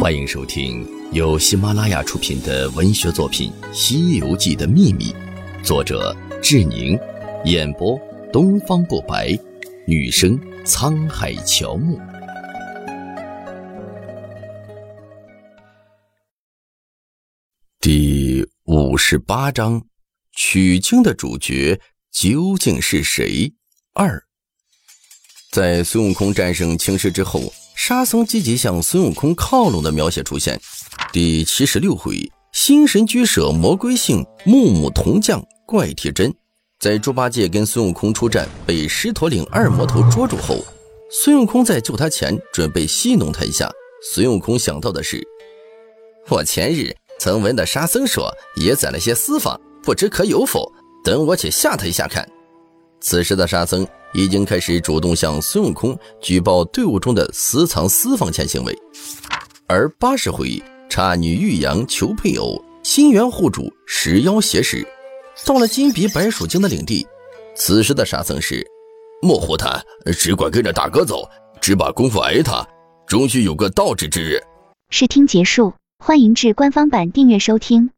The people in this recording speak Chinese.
欢迎收听由喜马拉雅出品的文学作品《西游记的秘密》，作者志宁，演播东方不白，女生沧海乔木。第五十八章，取经的主角究竟是谁？二，在孙悟空战胜青狮之后。沙僧积极向孙悟空靠拢的描写出现。第七十六回，心神居舍魔归性，木木铜匠怪铁针。在猪八戒跟孙悟空出战，被狮驼岭二魔头捉住后，孙悟空在救他前准备戏弄他一下。孙悟空想到的是，我前日曾闻的沙僧说，也攒了些私房，不知可有否？等我且吓他一下看。此时的沙僧。已经开始主动向孙悟空举报队伍中的私藏私房钱行为，而八十回差女玉阳求配偶，心猿护主石妖挟持，到了金鼻白鼠精的领地。此时的沙僧是莫胡他，只管跟着大哥走，只把功夫挨他，终须有个道之之日。试听结束，欢迎至官方版订阅收听。